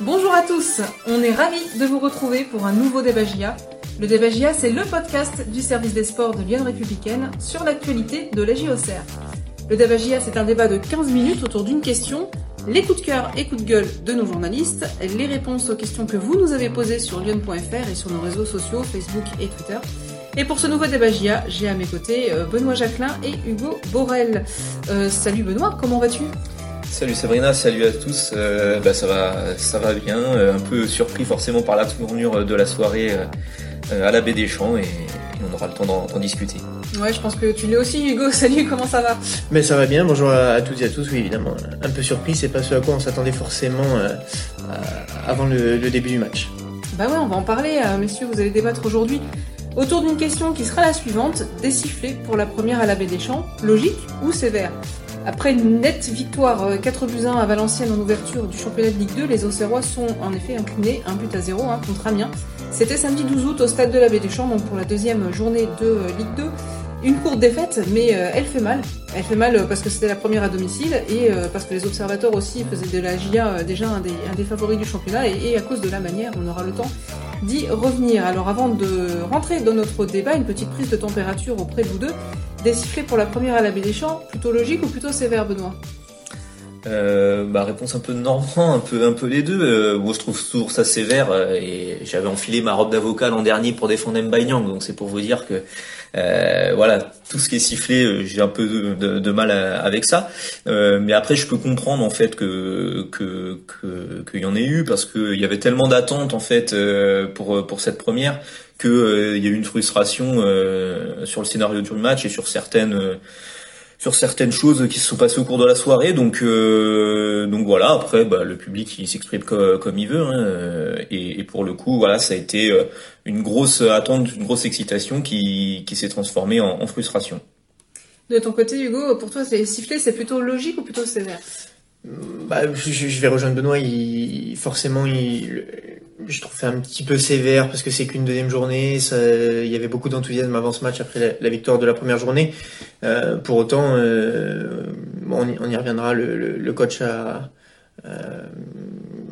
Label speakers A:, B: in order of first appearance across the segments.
A: Bonjour à tous, on est ravis de vous retrouver pour un nouveau débat GIA. Le débat GIA, c'est le podcast du service des sports de Lyon Républicaine sur l'actualité de la JOCR. Le débat GIA, c'est un débat de 15 minutes autour d'une question, les coups de cœur et coups de gueule de nos journalistes, les réponses aux questions que vous nous avez posées sur lyon.fr et sur nos réseaux sociaux, Facebook et Twitter. Et pour ce nouveau débat GIA, j'ai à mes côtés euh, Benoît Jacquelin et Hugo Borel. Euh, salut Benoît, comment vas-tu?
B: Salut Sabrina, salut à tous. Euh, bah ça va, ça va bien. Euh, un peu surpris forcément par la tournure de la soirée euh, à la baie des Champs et, on aura le temps d'en discuter.
A: Ouais, je pense que tu l'es aussi, Hugo. Salut, comment ça va?
C: Mais ça va bien. Bonjour à, toutes et à tous. Oui, évidemment, un peu surpris. C'est pas ce à quoi on s'attendait forcément avant le, le, début du match.
A: Bah ouais, on va en parler, messieurs. Vous allez débattre aujourd'hui autour d'une question qui sera la suivante des sifflets pour la première à la baie des Champs, logique ou sévère? Après une nette victoire 4 euh, buts 1 à Valenciennes en ouverture du championnat de Ligue 2, les Auxerrois sont en effet inclinés un but à 0 hein, contre Amiens. C'était samedi 12 août au stade de la Baie des Champs, donc pour la deuxième journée de euh, Ligue 2. Une courte défaite, mais euh, elle fait mal. Elle fait mal parce que c'était la première à domicile et parce que les observateurs aussi faisaient de la GIA déjà un des, favoris du championnat et, à cause de la manière, on aura le temps d'y revenir. Alors avant de rentrer dans notre débat, une petite prise de température auprès de vous deux. Des pour la première à la des Champs, plutôt logique ou plutôt sévère, Benoît?
B: Euh, bah, réponse un peu normand, un peu un peu les deux. Euh, moi je trouve toujours ça sévère euh, et j'avais enfilé ma robe d'avocat l'an dernier pour défendre Mbaye donc c'est pour vous dire que euh, voilà tout ce qui est sifflé, euh, j'ai un peu de, de, mal avec ça. mais après je peux comprendre en fait que que qu'il y en ait eu parce qu'il y avait tellement d'attentes en fait pour pour cette première que il y a eu une frustration sur le scénario du match et sur certaines sur certaines choses qui se sont passées au cours de la soirée. Donc, euh, donc voilà. Après, bah, le public il s'exprime comme, il veut. Hein, euh, et, pour le coup, voilà, ça a été euh, une grosse attente, une grosse excitation qui, qui s'est transformée en, frustration.
A: De ton côté, Hugo, pour toi, c'est siffler, c'est plutôt logique ou plutôt sévère?
C: Bah, je, vais rejoindre Benoît. Il, forcément, il, je trouve un petit peu sévère parce que c'est qu'une deuxième journée. Ça, il y avait beaucoup d'enthousiasme avant ce match après la, victoire de la première journée. Euh, pour autant, euh, on, y, reviendra. Le, coach a, euh,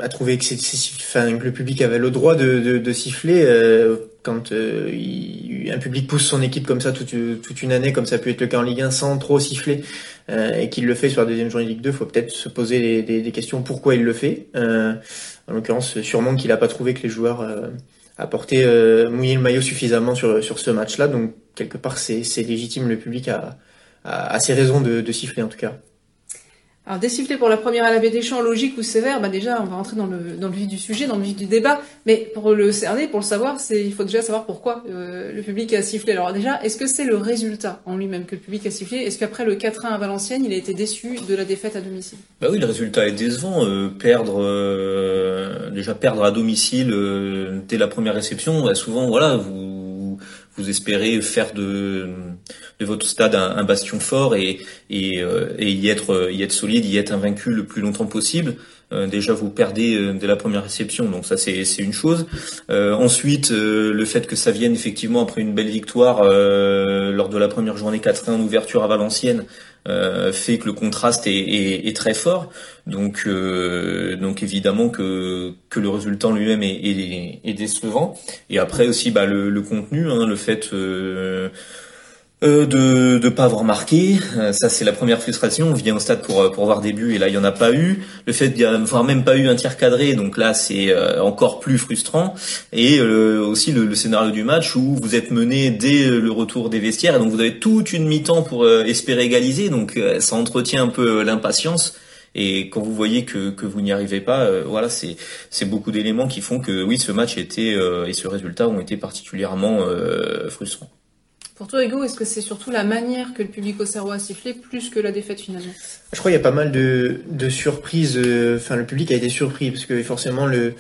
C: a trouvé que, enfin, que le public avait le droit de, de, siffler quand un public pousse son équipe comme ça toute, toute une année, comme ça peut être le cas en Ligue 1, sans trop siffler. Euh, et qu'il le fait sur la deuxième journée de Ligue 2, faut peut-être se poser des, des, questions pourquoi il le fait. Euh, en l'occurrence, sûrement qu'il n'a pas trouvé que les joueurs euh, apportaient euh, mouiller le maillot suffisamment sur, sur ce match-là. Donc quelque part, c'est légitime, le public a, a, a ses raisons de, de siffler en tout cas.
A: Alors désiffler pour la première à la des champs, logique ou sévère, bah déjà on va rentrer dans le, dans le vif du sujet, dans le vif du débat. Mais pour le cerner, pour le savoir, il faut déjà savoir pourquoi euh, le public a sifflé. Alors déjà, est-ce que c'est le résultat en lui-même que le public a sifflé? Est-ce qu'après le 4-1 à Valenciennes, il a été déçu de la défaite à domicile?
B: Bah oui, le résultat est décevant. Euh, perdre euh, déjà perdre à domicile dès la première réception, bah, souvent voilà vous vous espérez faire de, votre stade un, bastion fort et, euh, y, être, y être solide, y être invaincu le plus longtemps possible. Euh, déjà, vous perdez euh, dès la première réception, donc ça c'est une chose. ensuite, le fait que ça vienne effectivement après une belle victoire lors de la première journée 4-1 en ouverture à Valenciennes, euh, fait que le contraste est, très fort. Donc, euh, donc évidemment que, que le résultat lui-même est, est, décevant. Et après aussi bah, le, contenu, hein, le fait euh, euh, de ne pas avoir marqué, euh, ça c'est la première frustration. On vient au stade pour pour voir des buts et là il y en a pas eu. Le fait d'avoir même pas eu un tir cadré, donc là c'est euh, encore plus frustrant. Et aussi le, scénario du match où vous êtes mené dès le retour des vestiaires et donc vous avez toute une mi-temps pour espérer égaliser. Donc ça entretient un peu l'impatience. Et quand vous voyez que, vous n'y arrivez pas, voilà, c'est c'est beaucoup d'éléments qui font que oui, ce match était et ce résultat ont été particulièrement frustrants.
A: Pour toi, Hugo, est-ce que c'est surtout la manière que le public au Serrois a sifflé plus que la défaite finalement?
C: Je crois qu'il y a pas mal de, de surprises. Euh, enfin, le public a été surpris parce que forcément le,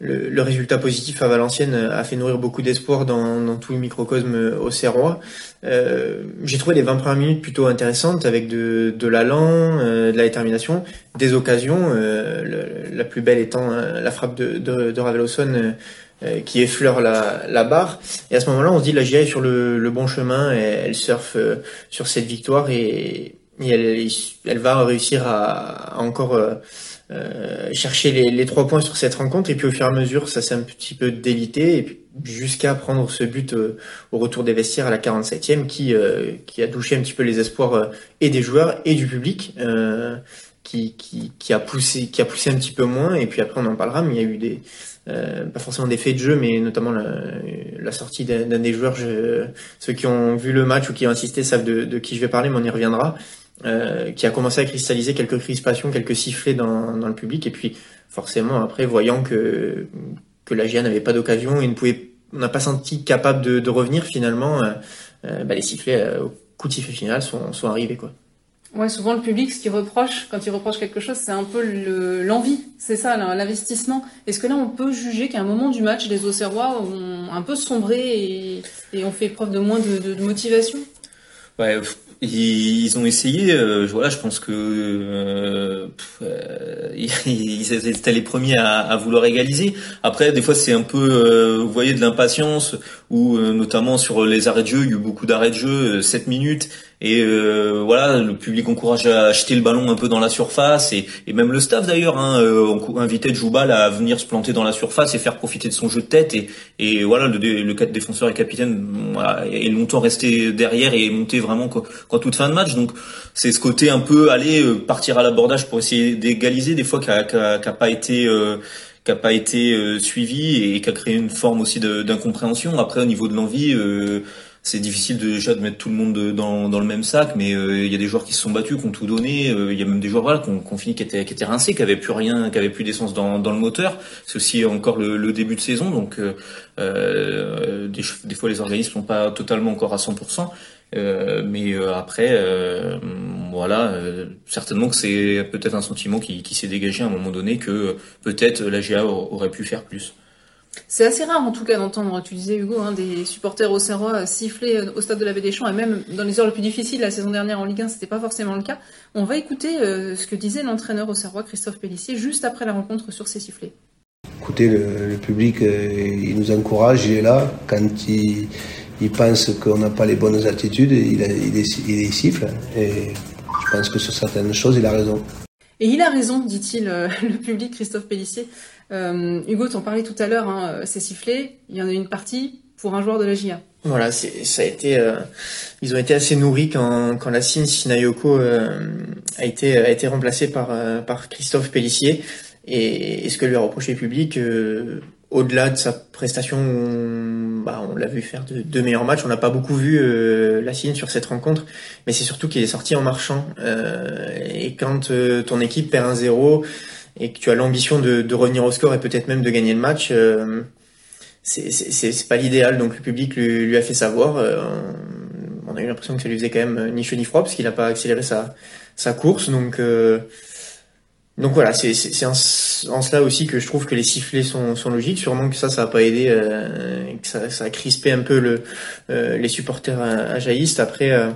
C: le, résultat positif à Valenciennes a fait nourrir beaucoup d'espoir dans, dans, tout le microcosme euh, au Serrois. Euh, J'ai trouvé les 20 premières minutes plutôt intéressantes avec de, de l'allant, euh, de la détermination, des occasions. la plus belle étant la frappe de, de, de euh, qui effleure la, la, barre. Et à ce moment-là, on se dit la GIA est sur le, le bon chemin elle surfe euh, sur cette victoire et, elle, elle va réussir à, à encore euh, chercher les, trois points sur cette rencontre et puis au fur et à mesure ça s'est un petit peu délité jusqu'à prendre ce but au retour des vestiaires à la 47e qui qui a douché un petit peu les espoirs et des joueurs et du public qui, qui, qui a poussé qui a poussé un petit peu moins et puis après on en parlera mais il y a eu des pas forcément des faits de jeu mais notamment la, la sortie d'un des joueurs je, ceux qui ont vu le match ou qui ont assisté savent de, de qui je vais parler mais on y reviendra euh, qui a commencé à cristalliser quelques crispations, quelques sifflets dans, dans le public. Et puis, forcément, après, voyant que, que la GIA n'avait pas d'occasion et ne pouvait, on n'a pas senti capable de, de revenir, finalement, euh, euh bah, les sifflets euh, au coup de sifflet final sont, sont arrivés. Quoi.
A: Ouais, souvent le public, ce qu'il reproche, quand il reproche quelque chose, c'est un peu l'envie. c'est ça, l'investissement. Est-ce que là, on peut juger qu'à un moment du match, les Auxerrois ont un peu sombré et, et ont fait preuve de moins de, de, de motivation?
B: Ouais, ils ont essayé. Euh, voilà, je pense que euh, euh ils étaient les premiers à, à, vouloir égaliser. Après, des fois, c'est un peu, euh, vous voyez, de l'impatience, ou notamment sur les arrêts de jeu, il y a eu beaucoup d'arrêts de jeu, 7 minutes. Et euh, voilà, le public encourage à acheter le ballon un peu dans la surface et, et même le staff d'ailleurs hein, euh, invitait Joubal à venir se planter dans la surface et faire profiter de son jeu de tête. Et, et voilà, le, le défenseur et capitaine voilà, est longtemps resté derrière et est monté vraiment quand, toute fin de match. Donc c'est ce côté un peu aller euh, partir à l'abordage pour essayer d'égaliser des fois qui n'a pas été euh, qui a pas été euh, suivi et qui a créé une forme aussi d'incompréhension. Après au niveau de l'envie. Euh, c'est difficile de, déjà de mettre tout le monde dans, dans le même sac, mais euh, il y a des joueurs qui se sont battus, qui ont tout donné. Euh, il y a même des joueurs voilà, qui ont, fini qui étaient, qui étaient rincés, qui avaient plus rien, qui avaient plus d'essence dans, dans le moteur. C'est aussi encore le, le, début de saison, donc euh, des, des, fois les organismes sont pas totalement encore à 100%. Euh, mais après, euh, voilà, certainement que c'est peut-être un sentiment qui, qui s'est dégagé à un moment donné que peut-être la GA aurait pu faire plus.
A: C'est assez rare en tout cas d'entendre, tu disais Hugo, hein, des supporters au Serrois siffler euh, au stade de la Baie des Champs et même dans les heures les plus difficiles la saison dernière en Ligue 1, c'était pas forcément le cas. On va écouter euh, ce que disait l'entraîneur au Serrois, Christophe Pellissier, juste après la rencontre sur ces sifflets.
D: Écoutez, le, public, euh, il nous encourage, il est là. Quand il, il pense qu'on n'a pas les bonnes attitudes, il, il, il, siffle. Et je pense que sur certaines choses, il a raison.
A: Et il a raison, dit-il, le public, Christophe Pellissier. Euh, Hugo, t'en parlais tout à l'heure, hein, c'est sifflé. Il y en a une partie pour un joueur de la GIA.
C: Voilà, ça a euh, ils ont été assez nourris quand, quand la signe Sinayoko euh, a été remplacée par euh, Christophe Pellissier. Et, ce que lui a reproché le public, au-delà de sa prestation, on, bah, on l'a vu faire de, meilleurs matchs. On n'a pas beaucoup vu la signe sur cette rencontre, mais c'est surtout qu'il est sorti en marchant. et quand ton équipe perd un zéro et que tu as l'ambition de, revenir au score et peut-être même de gagner le match, euh, c'est pas l'idéal. Donc le public lui, a fait savoir. Euh, on a eu l'impression que ça lui faisait quand même ni chaud ni froid parce qu'il n'a pas accéléré sa, sa course. Donc euh, donc voilà, c'est en, cela aussi que je trouve que les sifflets sont, logiques. Sûrement que ça, ça n'a pas aidé, euh, que ça, a crispé un peu le, euh, les supporters ajaïstes. Après, euh,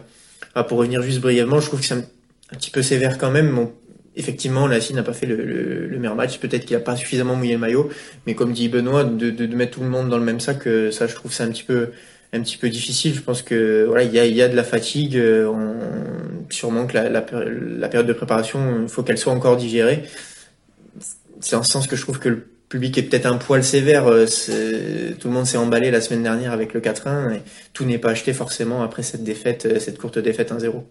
C: ah, pour revenir juste brièvement, je trouve que c'est un, petit peu sévère quand même. Effectivement, la n'a pas fait le, le, le meilleur match. Peut-être qu'il n'a pas suffisamment mouillé le maillot. Mais comme dit Benoît, de, de, mettre tout le monde dans le même sac, ça, je trouve c'est un petit peu un petit peu difficile. Je pense que voilà, il y a, y a de la fatigue. Euh, on, sûrement que la, la, la, période de préparation, il faut qu'elle soit encore digérée. C'est en ce sens que je trouve que le public est peut-être un poil sévère. Euh, tout le monde s'est emballé la semaine dernière avec le 4-1 et tout n'est pas acheté forcément après cette défaite, cette courte défaite 1-0.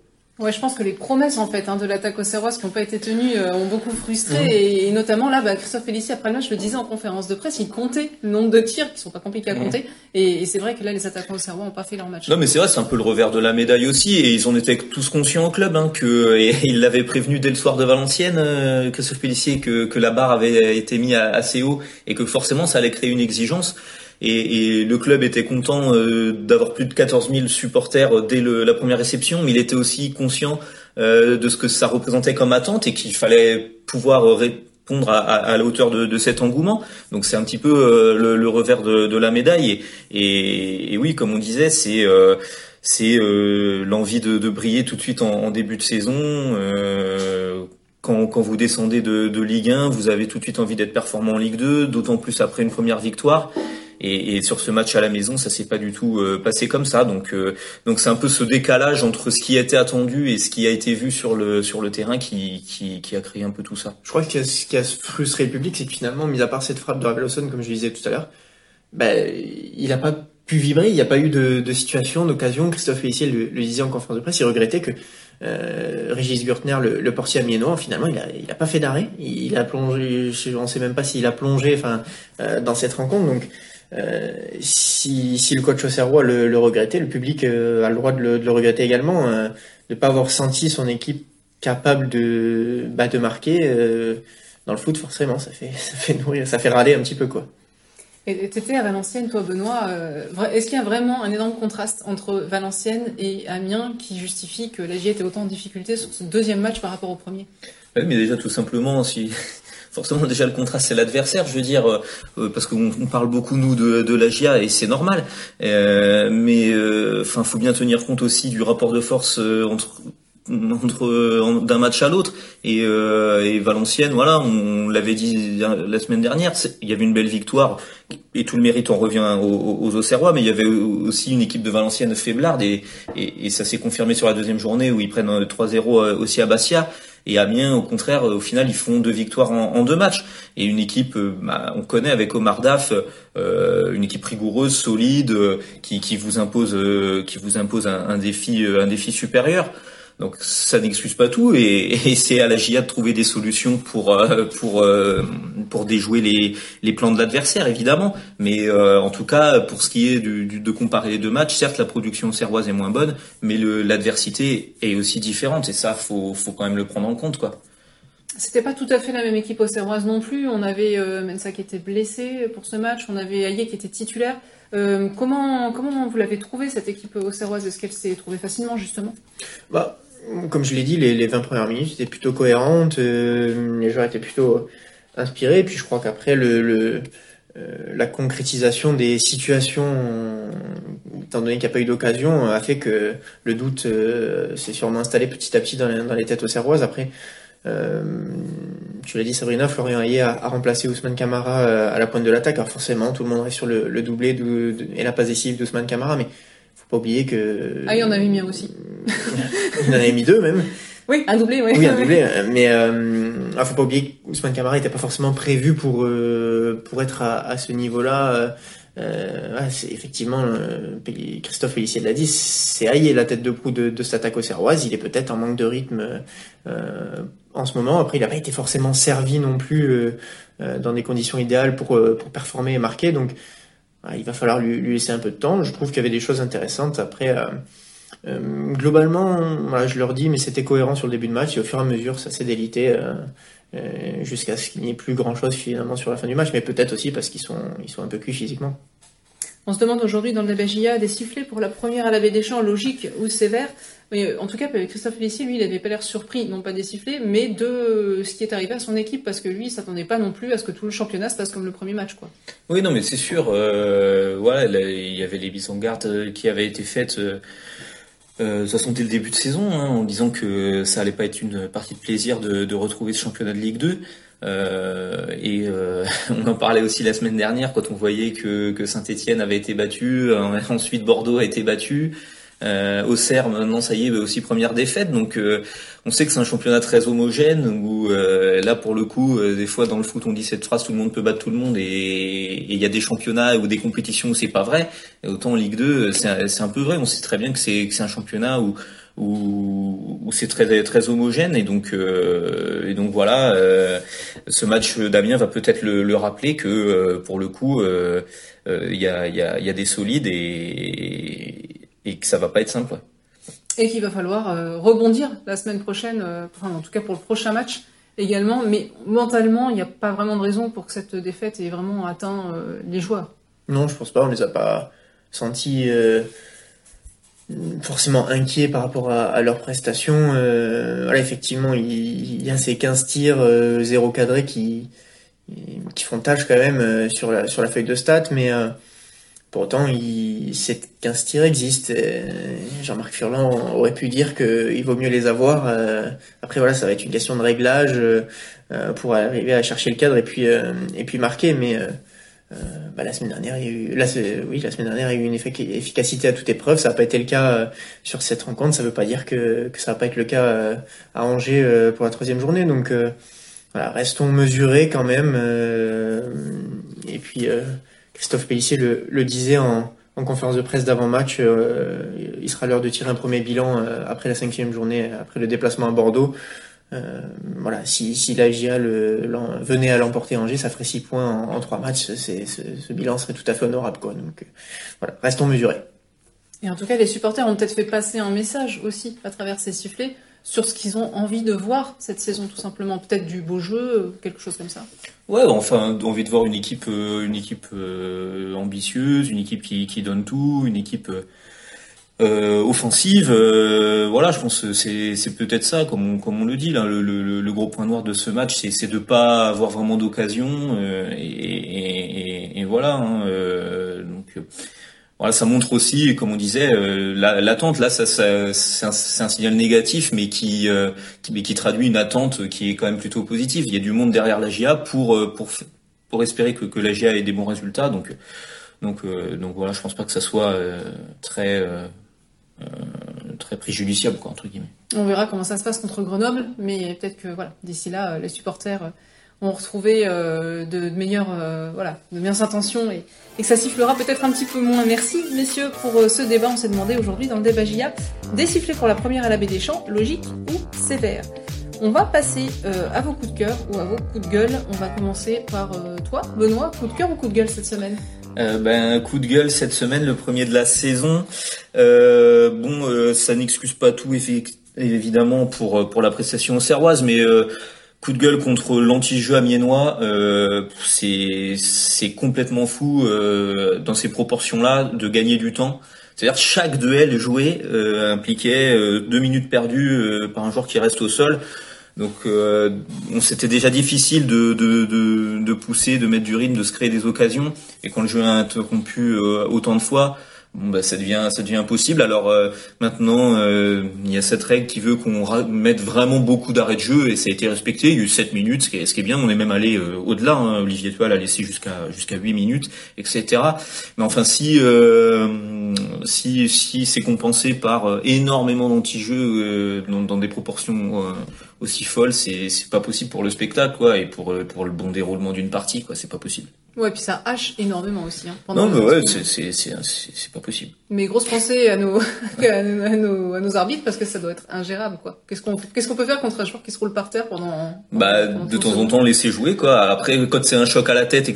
A: Ouais, je pense que les promesses en fait hein, de l'attaque au Serrois qui n'ont pas été tenues euh, ont beaucoup frustré et, et, notamment là, bah, Christophe Félicie après le match le disait en conférence de presse, il comptait le nombre de tirs qui sont pas compliqués à compter et, et c'est vrai que là les attaquants au Serrois n'ont pas fait leur match.
B: Non mais c'est vrai, c'est un peu le revers de la médaille aussi et ils en étaient tous conscients au club hein, que et ils l'avaient prévenu dès le soir de Valenciennes, euh, Christophe que, que la barre avait été mise assez haut et que forcément ça allait créer une exigence et, et le club était content euh, d'avoir plus de 14 000 supporters dès le, la première réception, mais il était aussi conscient euh, de ce que ça représentait comme attente et qu'il fallait pouvoir répondre à, à, à la hauteur de, de, cet engouement. Donc c'est un petit peu euh, le, le, revers de, de, la médaille. Et, et, et, oui, comme on disait, c'est euh, c'est l'envie de, de, briller tout de suite en, en début de saison. Quand, quand, vous descendez de, de, Ligue 1, vous avez tout de suite envie d'être performant en Ligue 2, d'autant plus après une première victoire. Et, et, sur ce match à la maison, ça s'est pas du tout passé comme ça. Donc donc c'est un peu ce décalage entre ce qui a été attendu et ce qui a été vu sur le sur le terrain qui qui, qui a créé un peu tout ça.
C: Je crois que ce qui a frustré le public, c'est que finalement, mis à part cette frappe de Raveloson, comme je disais tout à l'heure, ben il a pas pu vibrer, il n'y a pas eu de, de situation, d'occasion. Christophe Félissier le, le, disait en conférence de presse, il regrettait que euh, Régis Gürtner, le, le portier amiénois, finalement, il a, il a pas fait d'arrêt. Il a plongé, je ne sais même pas s'il a plongé, enfin, euh, dans cette rencontre. Donc, euh, si, si le coach Auxerrois le, le regrettait, le public euh, a le droit de le, de le regretter également, euh, de ne pas avoir senti son équipe capable de, bah, de marquer. dans le foot, forcément, ça fait, ça fait nourrir, ça fait râler un petit peu, quoi.
A: Et t'étais à Valenciennes, toi, Benoît. Euh, est-ce qu'il y a vraiment un énorme contraste entre Valenciennes et Amiens qui justifie que la était autant en difficulté sur ce deuxième match par rapport au premier?
B: Oui, mais déjà, tout simplement, si forcément déjà le contraste c'est l'adversaire je veux dire euh, parce qu'on parle beaucoup nous de, de et c'est normal. Euh, mais enfin faut bien tenir compte aussi du rapport de force entre d'un match à l'autre. Et, euh, Valenciennes voilà on, l'avait dit la semaine dernière il y avait une belle victoire et tout le mérite on revient aux, aux Auxerrois mais il y avait aussi une équipe de Valenciennes faiblarde et, et, ça s'est confirmé sur la deuxième journée où ils prennent 3-0 euh, aussi à Bastia et Amiens, au contraire, au final, ils font deux victoires en, deux matchs. Et une équipe, euh, bah, on connaît avec Omar Daf, euh, une équipe rigoureuse, solide, qui, vous impose, qui vous impose un défi, un défi supérieur. Donc ça n'excuse pas tout et, et c'est à la GIA de trouver des solutions pour euh, pour euh, pour déjouer les les plans de l'adversaire évidemment. Mais euh, en tout cas pour ce qui est du, du, de comparer les deux matchs, certes la production serroise est moins bonne, mais l'adversité est aussi différente et ça faut faut quand même le prendre en compte quoi.
A: C'était pas tout à fait la même équipe au Serroise non plus. On avait euh, Mensa qui était blessé pour ce match, on avait Aïe qui était titulaire. Euh, comment comment vous l'avez trouvé cette équipe au Serroise? Est-ce qu'elle s'est trouvée facilement justement?
C: Bah comme je l'ai dit, les, les 20 premières minutes étaient plutôt cohérentes, euh, les joueurs étaient plutôt inspirés, et puis je crois qu'après le, le euh, la concrétisation des situations, étant donné qu'il n'y a pas eu d'occasion, a fait que le doute euh, s'est sûrement installé petit à petit dans les, dans les têtes aux Serroises. Après, euh, tu l'as dit Sabrina, Florian Hayé a, a, remplacé Ousmane Camara à la pointe de l'attaque. Alors forcément, tout le monde reste sur le, le doublé de, et la passe décisive d'Ousmane Camara, mais pas oublier que...
A: Ah, il y en avait mis aussi.
C: il en avait mis deux même.
A: Oui, un doublé, oui.
C: Oui, un doublé. Mais euh, ah, faut pas oublier qu'Ousmane Camara n'était pas forcément prévu pour euh, pour être à, à ce niveau-là. Euh, c'est effectivement euh, Christophe Félicien l'a dit, c'est Aïe la tête de proue de, de cette attaque au Serroise. Il est peut-être en manque de rythme euh, en ce moment. Après, il n'a pas été forcément servi non plus euh, dans des conditions idéales pour pour performer et marquer. Donc, il va falloir lui, laisser un peu de temps. Je trouve qu'il y avait des choses intéressantes. Après, euh, globalement, voilà, je leur dis, mais c'était cohérent sur le début de match et au fur et à mesure, ça s'est délité euh, euh, jusqu'à ce qu'il n'y ait plus grand chose finalement sur la fin du match, mais peut-être aussi parce qu'ils sont, ils sont un peu cuits physiquement.
A: On se demande aujourd'hui dans le débat des sifflets pour la première à la des champs, logique ou sévère. Mais en tout cas, Christophe Félicie, lui, il n'avait pas l'air surpris, non pas des sifflets, mais de ce qui est arrivé à son équipe, parce que lui, il s'attendait pas non plus à ce que tout le championnat se passe comme le premier match, quoi.
B: Oui, non, mais c'est sûr. Euh, voilà, il y avait les mises en garde qui avaient été faites. Euh, euh, ça sentait le début de saison, hein, en disant que ça allait pas être une partie de plaisir de retrouver ce championnat de Ligue 2. Euh, et euh, on en parlait aussi la semaine dernière quand on voyait que, que Saint-Etienne avait été battu, ensuite Bordeaux a été battu. Euh, Auxerre, maintenant, ça y est, aussi première défaite. Donc, euh, on sait que c'est un championnat très homogène où euh, là, pour le coup, euh, des fois dans le foot, on dit cette phrase tout le monde peut battre tout le monde, et il y a des championnats ou des compétitions où c'est pas vrai. Et autant en Ligue 2, c'est un peu vrai. On sait très bien que c'est un championnat où où, où c'est très très homogène et donc euh, et donc voilà euh, ce match d'Amiens va peut-être le, le, rappeler que euh, pour le coup il y a il y a y a des solides et et que ça va pas être simple.
A: Et qu'il va falloir euh, rebondir la semaine prochaine, euh, enfin en tout cas pour le prochain match également, mais mentalement, il n'y a pas vraiment de raison pour que cette défaite ait vraiment atteint euh, les joueurs.
C: Non, je pense pas, on les a pas sentis euh, forcément inquiets par rapport à, à leurs prestations. voilà, effectivement, il, il, y a ces 15 tirs, zéro cadré qui, qui font tâche quand même sur, la, sur la feuille de stats, mais pour autant, il, ces 15 tirs existent. Jean-Marc Furlan aurait pu dire qu'il vaut mieux les avoir. Euh, après, voilà, ça va être une question de réglage euh, pour arriver à chercher le cadre et puis, euh, et puis marquer. Mais bah, la semaine dernière, il y a eu, là, oui, la semaine dernière, il y a eu une efficacité à toute épreuve. Ça n'a pas été le cas sur cette rencontre. Ça ne veut pas dire que, que ça va pas être le cas à Angers pour la troisième journée. Donc, voilà, restons mesurés quand même. et puis, Christophe Pellissier le, le disait en, en conférence de presse d'avant-match, euh, il sera l'heure de tirer un premier bilan euh, après la cinquième journée, après le déplacement à Bordeaux. Euh, voilà, si, si la GIA le, venait à l'emporter Angers, ça ferait six points en, trois matchs. C'est, ce bilan serait tout à fait honorable, quoi. Donc voilà, restons mesurés.
A: Et en tout cas, les supporters ont peut-être fait passer un message aussi à travers ces sifflets sur ce qu'ils ont envie de voir cette saison, tout simplement. Peut-être du beau jeu, quelque chose comme ça.
B: Ouais, enfin, envie de voir une équipe, euh, une équipe euh, ambitieuse, une équipe qui, qui donne tout, une équipe euh, offensive. voilà, je pense c'est, peut-être ça, comme on, comme on le dit là. Le, le, gros point noir de ce match, c'est, de pas avoir vraiment d'occasion. Et, et, voilà. Hein, donc voilà, ça montre aussi, comme on disait, euh, l'attente. là, ça, ça c'est un, signal négatif, mais qui, euh, mais qui traduit une attente qui est quand même plutôt positive. Il y a du monde derrière la GIA pour euh, pour pour espérer que, que la GIA ait des bons résultats. Donc donc donc voilà, je pense pas que ça soit très très préjudiciable quoi entre guillemets.
A: On verra comment ça se passe contre Grenoble, mais peut-être que voilà, d'ici là, les supporters vont retrouver euh, de, meilleures, euh, voilà, de meilleures intentions et, et, que ça sifflera peut-être un petit peu moins. Merci messieurs pour euh, ce débat. On s'est demandé aujourd'hui dans le débat GIA des sifflets pour la première à la baie des champs, logique ou sévère. On va passer à vos coups de cœur ou à vos coups de gueule. On va commencer par toi, Benoît. Coup de cœur ou coup de gueule cette semaine?
B: Euh, ben, coup de gueule cette semaine, le premier de la saison. Euh, bon, ça n'excuse pas tout évidemment pour pour la prestation serroise, mais Coup de gueule contre l'anti-jeu amiénois, euh, c'est c'est complètement fou euh, dans ces proportions-là de gagner du temps. C'est-à-dire chaque duel joué euh, impliquait euh, deux minutes perdues euh, par un joueur qui reste au sol. Donc on c'était déjà difficile de, de, de, de, pousser, de mettre du rythme, de se créer des occasions. Et quand le jeu a interrompu autant de fois, bon bah ça devient ça devient impossible. Alors euh, maintenant euh, il y a cette règle qui veut qu'on mette vraiment beaucoup d'arrêts de jeu et ça a été respecté. Il y a eu 7 minutes, ce qui est, ce qui est bien. On est même allé euh, au-delà. Hein. Olivier Toile a laissé jusqu'à jusqu'à 8 minutes, etc. Mais enfin si si si c'est compensé par énormément d'anti-jeux dans, dans, des proportions aussi folles, c'est c'est pas possible pour le spectacle quoi et pour pour le bon déroulement d'une partie quoi. C'est pas possible.
A: Ouais, puis ça hache énormément aussi. Hein,
B: non, mais ouais, c'est, c'est, c'est, c'est pas possible.
A: Mais grosse pensée à nos, à nos, à nos, arbitres parce que ça doit être ingérable, quoi. Qu'est-ce qu'on, qu'est-ce qu'on peut faire contre un joueur qui se roule par terre pendant,
B: bah, de temps en temps, laisser jouer, quoi. Après, quand c'est un choc à la tête,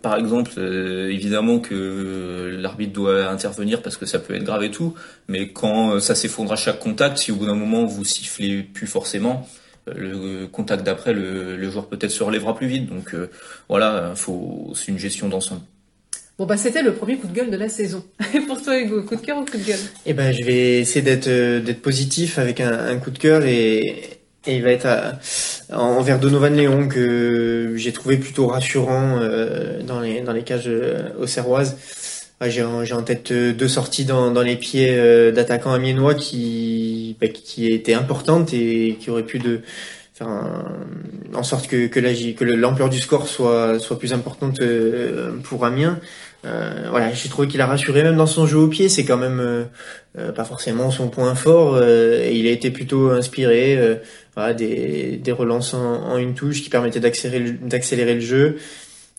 B: par exemple, euh, évidemment que l'arbitre doit intervenir parce que ça peut être grave et tout. Mais quand ça s'effondre à chaque contact, si au bout d'un moment vous sifflez plus forcément, le contact d'après, le, joueur peut-être se relèvera plus vite. Donc euh, voilà, faut, c'est une gestion d'ensemble.
A: Bon bah c'était le premier coup de gueule de la saison. Et pour toi Hugo, coup de cœur ou coup de gueule?
C: Eh ben je vais essayer d'être euh, d'être positif avec un, coup de cœur et, il va être envers Donovan Léon que j'ai trouvé plutôt rassurant euh, dans les dans les cages auxerroises. J'ai en, tête deux sorties dans, les pieds d'attaquants amiénois qui bah, qui étaient importantes et qui auraient pu de faire en sorte que que la que l'ampleur du score soit plus importante euh, pour Amiens. Euh, voilà, j'ai trouvé qu'il a rassuré même dans son jeu au pied, c'est quand même euh, pas forcément son point fort. et il a été plutôt inspiré, voilà, des, relances en, une touche qui permettaient d'accélérer le jeu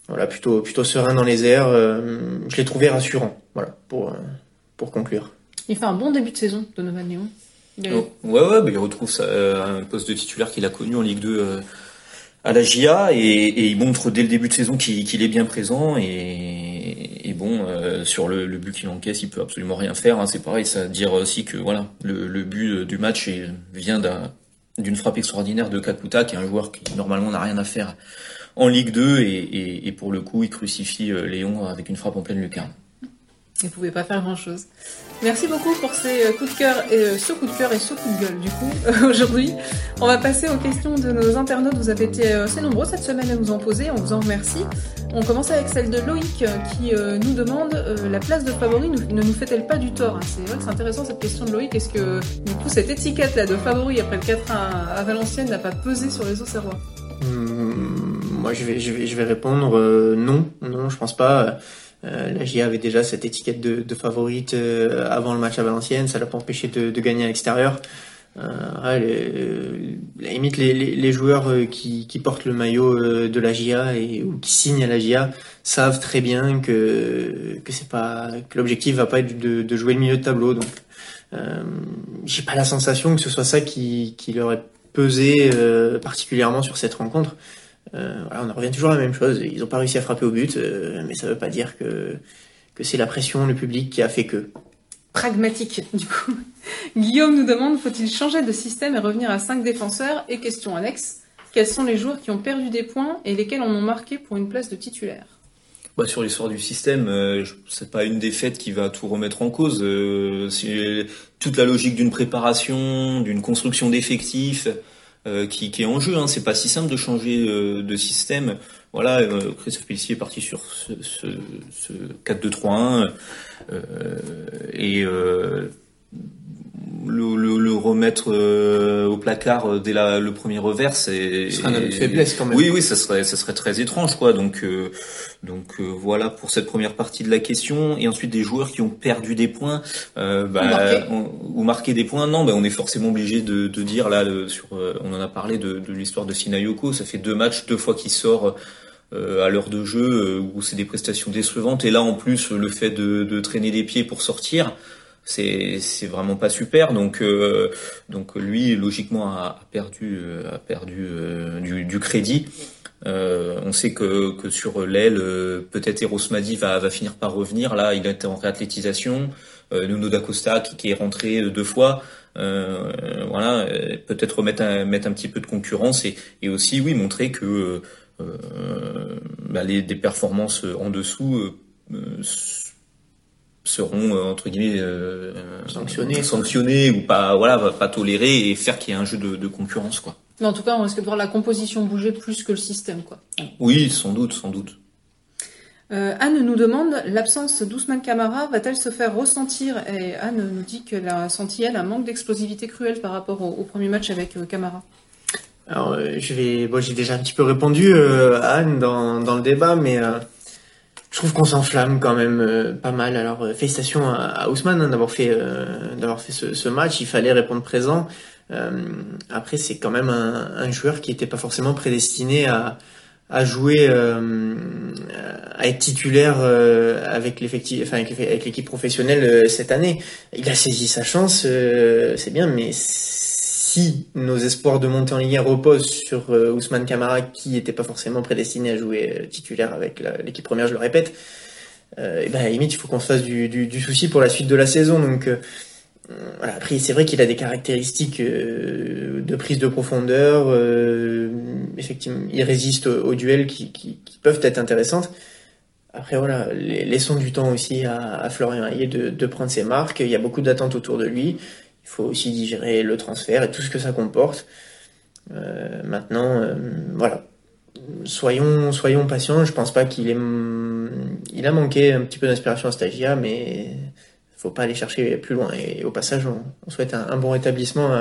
C: voilà, plutôt, plutôt serein dans les airs. Euh, je l'ai trouvé rassurant, voilà, pour, euh, pour conclure.
A: Il fait un bon début de saison, Donovan Léon.
B: Il oh, ouais, ouais, bah, il retrouve ça, euh, un poste de titulaire qu'il a connu en Ligue 2 à la GIA et, il montre dès le début de saison qu'il est bien présent et, et bon sur le, le but qu'il encaisse il peut absolument rien faire hein, c'est pareil ça veut dire aussi que voilà le, le but du match vient d'une frappe extraordinaire de Kakuta qui est un joueur qui normalement n'a rien à faire en Ligue 2 et, et, pour le coup, il crucifie euh, Léon avec une frappe en pleine lucarne.
A: Il ne pouvait pas faire grand-chose. Merci beaucoup pour ces euh, coups de cœur, et euh, ce coup de cœur et ce coup de gueule du coup aujourd'hui. On va passer aux questions de nos internautes. Vous avez été assez nombreux cette semaine à nous en poser, on vous en remercie. On commence avec celle de Loïc qui nous demande la place de favori ne nous fait-elle pas du tort hein C'est vrai que c'est intéressant cette question de Loïc. Est-ce que du coup cette étiquette là de favori après le 4-1 à Valenciennes n'a pas pesé sur les Auxerrois?
C: Hmm, moi, je vais, répondre euh, non. Non, je pense pas. Euh, la GIA avait déjà cette étiquette de, favorite euh, avant le match à Valenciennes, ça l'a pas empêché de, gagner à l'extérieur. Les, limite les, joueurs qui, portent le maillot de la GIA et ou qui signent à la GIA savent très bien que que c'est pas que l'objectif va pas être de, jouer le milieu de tableau. Donc j'ai pas la sensation que ce soit ça qui, leur ait pesé particulièrement sur cette rencontre. Euh, voilà, on en revient toujours à la même chose. Ils ont pas réussi à frapper au but, mais ça veut pas dire que que c'est la pression, le public qui a fait que
A: pragmatique du coup. Guillaume nous demande faut-il changer de système et revenir à 5 défenseurs? Et question annexe, quels sont les joueurs qui ont perdu des points et lesquels en ont marqué pour une place de titulaire?
B: Bah, sur l'histoire du système, euh, c'est pas une défaite qui va tout remettre en cause. Euh, c'est toute la logique d'une préparation, d'une construction d'effectifs euh, qui, qui, est en jeu. Hein. C'est pas si simple de changer euh, de système. Voilà, euh, Christophe Pellissier est parti sur ce, ce, ce 4-2-3-1 et le, le, le, remettre euh, au placard euh, dès la, le premier revers, c'est
C: un de faiblesse quand même.
B: Oui, oui, ça serait, ça serait très étrange, quoi. Donc, euh, donc euh, voilà pour cette première partie de la question. Et ensuite des joueurs qui ont perdu des points
A: bah, ou, marqué.
B: On, ou marqué des points. Non, bah, on est forcément obligé de, de dire là, sur, on en a parlé de, de l'histoire de Sinayoko. Ça fait deux matchs, deux fois qu'il sort. à l'heure de jeu où c'est des prestations décevantes et là en plus le fait de, de traîner des pieds pour sortir c'est c'est vraiment pas super. Donc euh, donc lui logiquement a, perdu a perdu euh, du, du, crédit. Euh, on sait que, que sur l'aile peut-être Eros Madi va, va finir par revenir. Là il était en réathlétisation. Nuno da Costa qui, qui, est rentré deux fois. Voilà peut-être remettre un, mettre un petit peu de concurrence et, et aussi oui montrer que bah, les des performances en dessous seront euh, entre guillemets euh,
C: sanctionnés,
B: sanctionnés ou pas voilà pas tolérés et faire qu'il y ait un jeu de, de, concurrence quoi.
A: Mais en tout cas, on risque de voir la composition bouger plus que le système quoi.
B: Oui, sans doute, sans doute.
A: Euh, Anne nous demande l'absence d'Ousmane Camara va-t-elle se faire ressentir? Et Anne nous dit qu'elle a senti elle un manque d'explosivité cruelle par rapport au, au premier match avec euh, Camara.
C: Alors euh, je vais, bon j'ai déjà un petit peu répondu euh, Anne dans, dans le débat, mais je trouve qu'on s'enflamme quand même euh, pas mal. Alors euh, félicitations à, à Ousmane hein, d'avoir fait euh, d'avoir fait ce, ce, match. Il fallait répondre présent. après, c'est quand même un, un joueur qui n'était pas forcément prédestiné à à jouer, à être titulaire avec l'effectif, enfin avec l'équipe professionnelle cette année. Il a saisi sa chance, c'est bien, mais si nos espoirs de monter en Ligue 1 reposent sur euh, Ousmane Camara, qui n'était pas forcément prédestiné à jouer euh, titulaire avec l'équipe première, je le répète, euh, ben à la limite, il faut qu'on se fasse du, souci pour la suite de la saison. Donc. Après, c'est vrai qu'il a des caractéristiques de prise de profondeur. effectivement, il résiste aux, duels qui, peuvent être intéressantes. Après voilà, laissons du temps aussi à, à Florian Hayé de, de prendre ses marques. Il y a beaucoup d'attentes autour de lui. Il faut aussi digérer le transfert et tout ce que ça comporte. Euh, maintenant, euh, voilà. Soyons, soyons patients. Je pense pas qu'il ait, il a manqué un petit peu d'inspiration à Stagia, mais faut pas aller chercher plus loin. Et au passage, on, souhaite un, bon rétablissement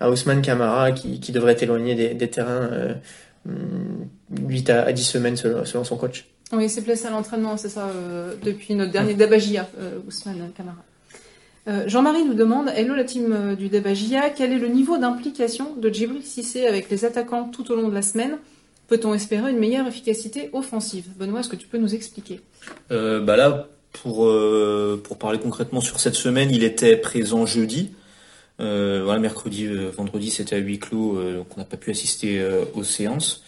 C: à, Ousmane Kamara, qui, devrait éloigné des, des terrains euh, 8 à, à 10 semaines selon, son coach.
A: Oui, il s'est blessé à l'entraînement, c'est ça, euh, depuis notre dernier Dabagia, Ousmane Kamara. Euh, Jean-Marie nous demande Hello la team euh, du débat quel est le niveau d'implication de Djibril Cissé avec les attaquants tout au long de la semaine Peut-on espérer une meilleure efficacité offensive Benoît, est-ce que tu peux nous expliquer
B: euh, bah Là, pour, pour parler concrètement sur cette semaine, il était présent jeudi. Mercredi, vendredi, c'était à huis clos, donc on n'a pas pu assister aux séances.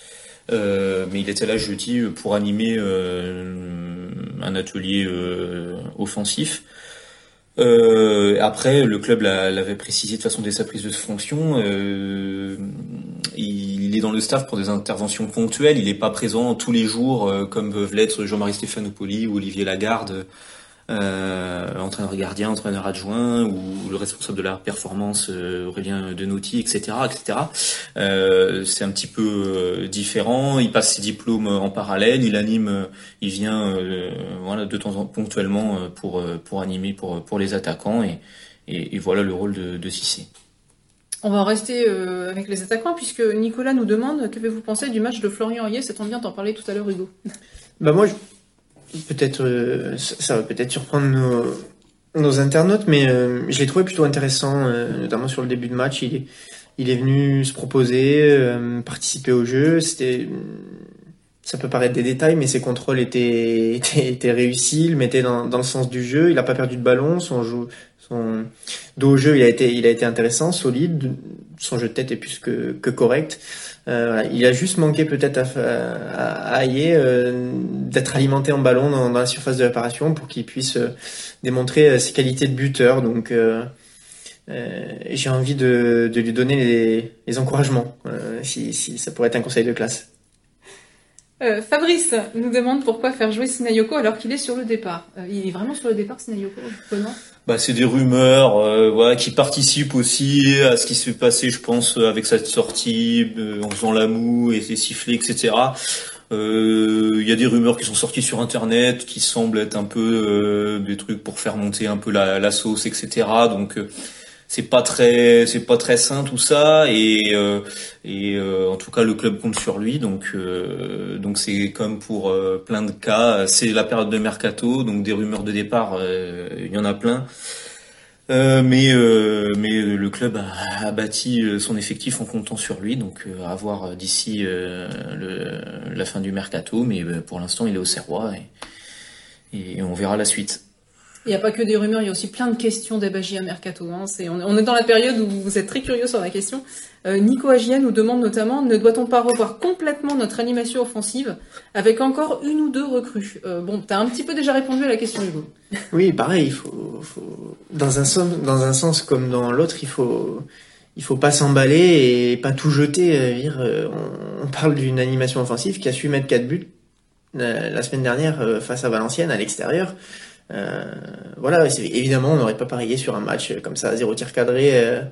B: mais il était là jeudi pour animer un atelier offensif. Euh, après, le club l'avait précisé de façon dès sa prise de fonction. Euh, il est dans le staff pour des interventions ponctuelles. Il n'est pas présent tous les jours, euh, comme peuvent l'être Jean-Marie Stéphanopouli ou Olivier Lagarde, euh, entraîneur gardien, entraîneur adjoint, ou le responsable de la performance euh, Aurélien Denotti, etc., etc. Euh, c'est un petit peu différent. Il passe ses diplômes en parallèle, il anime, il vient, euh, voilà, de temps en temps ponctuellement pour pour animer pour pour les attaquants et et, et voilà le rôle de, de Cissé.
A: On va en rester euh, avec les attaquants puisque Nicolas nous demande qu'avez-vous pensé du match de Florian Hoyer? Ça tombe bien, t'en parlais tout à l'heure, Hugo.
C: Bah moi, je peut-être, euh, ça va peut-être surprendre nos, nos internautes, mais euh, je l'ai trouvé plutôt intéressant, euh, notamment sur le début de match. Il est, il est venu se proposer, participer au jeu. C'était, ça peut paraître des détails, mais ses contrôles étaient, étaient, étaient réussis. Il mettait dans, dans le sens du jeu. Il n'a pas perdu de ballon. Son jeu, son dos jeu, il a été, intéressant, solide. Son jeu de tête est plus que, correct. Euh, il a juste manqué peut-être à, à, euh, d'être alimenté en ballon dans, la surface de réparation pour qu'il puisse euh, démontrer ses qualités de buteur. Donc j'ai envie de, lui donner les, encouragements, si, si, ça pourrait être un conseil de classe.
A: Fabrice nous demande pourquoi faire jouer Sinayoko alors qu'il est sur le départ. il est vraiment sur le départ, Sinayoko
B: bah, c'est des rumeurs euh, voilà, qui participent aussi à ce qui s'est passé, je pense, avec cette sortie, euh, en faisant la moue et ses sifflets, etc. Euh, il y a des rumeurs qui sont sorties sur Internet, qui semblent être un peu des trucs pour faire monter un peu la, la sauce, etc. Donc c'est pas très c'est pas très sain tout ça et euh, et euh, en tout cas le club compte sur lui donc euh, donc c'est comme pour plein de cas c'est la période de mercato donc des rumeurs de départ il y en a plein mais mais le club a, a, bâti son effectif en comptant sur lui donc à voir d'ici la fin du mercato mais pour l'instant il est au Serrois et, et on verra la suite.
A: Il n'y a pas que des rumeurs, il y a aussi plein de questions d'Ebagia Mercato. Hein. On, est dans la période où vous êtes très curieux sur la question. Euh, Nico Agia nous demande notamment, ne doit-on pas revoir complètement notre animation offensive avec encore une ou deux recrues? Euh, Bon, tu as un petit peu déjà répondu à la question, Hugo.
C: Oui, pareil, il faut. Dans, un sens, comme dans l'autre, il faut il faut pas s'emballer et pas tout jeter. Euh, on, parle d'une animation offensive qui a su mettre 4 buts la semaine dernière face à Valenciennes à l'extérieur. Euh, voilà, évidemment, on n'aurait pas parié sur un match comme ça, zéro tir cadré euh,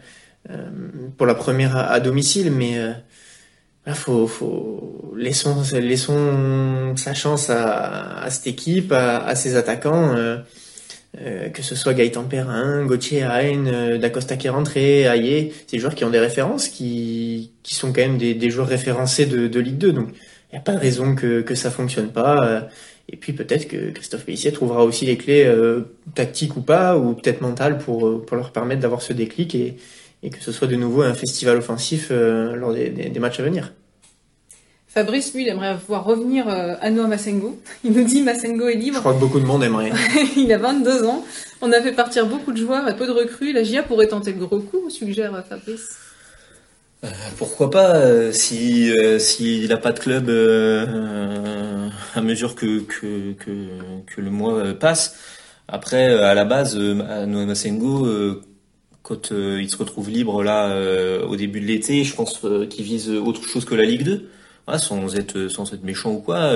C: euh, pour la première à, domicile, mais faut, laissons, laissons sa chance à, cette équipe, à, ses attaquants. Que ce soit Gaëtan Perrin, Gauthier Hain, Dacosta qui est rentré, Aye, c'est des joueurs qui ont des références, qui, qui sont quand même des, des joueurs référencés de, de Ligue 2. Donc il n'y a pas de raison que, que ça fonctionne pas. Et puis peut-être que Christophe Pellissier trouvera aussi les clés euh, tactiques ou pas, ou peut-être mentales pour, euh, pour leur permettre d'avoir ce déclic et, et, que ce soit de nouveau un festival offensif euh, lors des, des, matchs à venir.
A: Fabrice, lui, il aimerait voir revenir euh, Anoa Massengo. Il nous dit Massengo est libre.
C: Je crois que beaucoup de monde aimerait.
A: il a 22 ans. On a fait partir beaucoup de joueurs et peu de recrues. La GIA pourrait tenter le gros coup, suggère Fabrice.
B: Euh, pourquoi pas euh, si euh, s'il n'a pas de club à mesure que, que, que, que, le mois passe. Après, à la base, Noah Masengo, quand il se retrouve libre là au début de l'été, je pense qu'il vise autre chose que la Ligue 2. sans être sans être méchant ou quoi,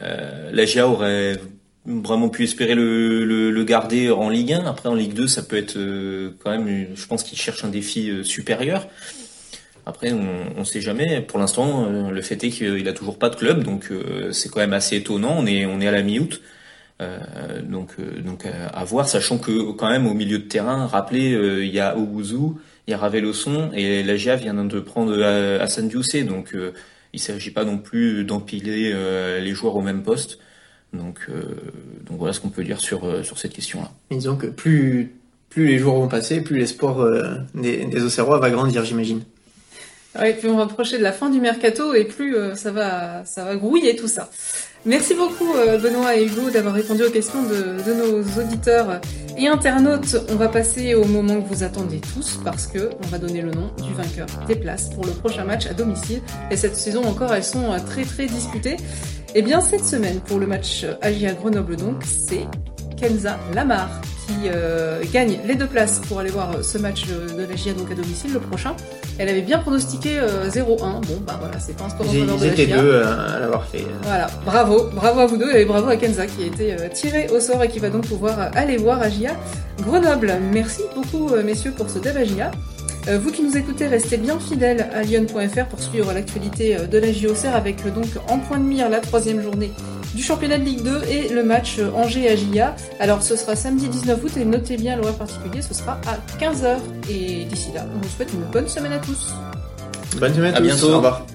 B: la GIA aurait vraiment pu espérer le, garder en Ligue 1. Après en Ligue 2, ça peut être quand même, je pense qu'il cherche un défi supérieur. Après, on ne sait jamais. Pour l'instant, euh, le fait est qu'il a toujours pas de club, donc euh, c'est quand même assez étonnant. On est, on est à la mi-août. Euh, donc, donc à voir, sachant que quand même au milieu de terrain, rappelez, il y a Oguzu, il y a Raveloson et la GIA vient de prendre Hassan donc il s'agit pas non plus d'empiler les joueurs au même poste. Donc, donc voilà ce qu'on peut dire sur sur cette question-là.
C: Disons que plus plus les jours vont passer, plus l'espoir des, des Auxerrois va grandir, j'imagine.
A: Oui, plus on va approcher de la fin du mercato et plus euh, ça va ça va grouiller tout ça. Merci beaucoup euh, Benoît et Hugo d'avoir répondu aux questions de, nos auditeurs et internautes. On va passer au moment que vous attendez tous parce que on va donner le nom du vainqueur des places pour le prochain match à domicile. Et cette saison encore, elles sont euh, très très disputées. Et eh bien cette semaine pour le match AGA Grenoble donc, c'est Kenza Lamar qui euh, gagne les deux places pour aller voir ce match de, de la GIA donc à domicile le prochain. Elle avait bien pronostiqué 0-1. Euh, bon bah voilà, c'est pas un score
C: en de la GIA. deux euh, à l'avoir fait.
A: Voilà, bravo, bravo à vous deux et bravo à Kenza qui a été tiré au sort et qui va donc pouvoir aller voir AGIA Grenoble. Merci beaucoup messieurs pour ce débat GIA. Vous qui nous écoutez, restez bien fidèles à lyon.fr pour suivre l'actualité de la JOCR avec donc en point de mire la troisième journée du championnat de Ligue 2 et le match Angers-Agia. Alors ce sera samedi 19 août et notez bien l'horaire particulier, ce sera à 15h. Et d'ici là, on vous souhaite une bonne semaine à tous.
C: Bonne semaine à,
B: à
C: tous.
B: Bientôt. Au revoir.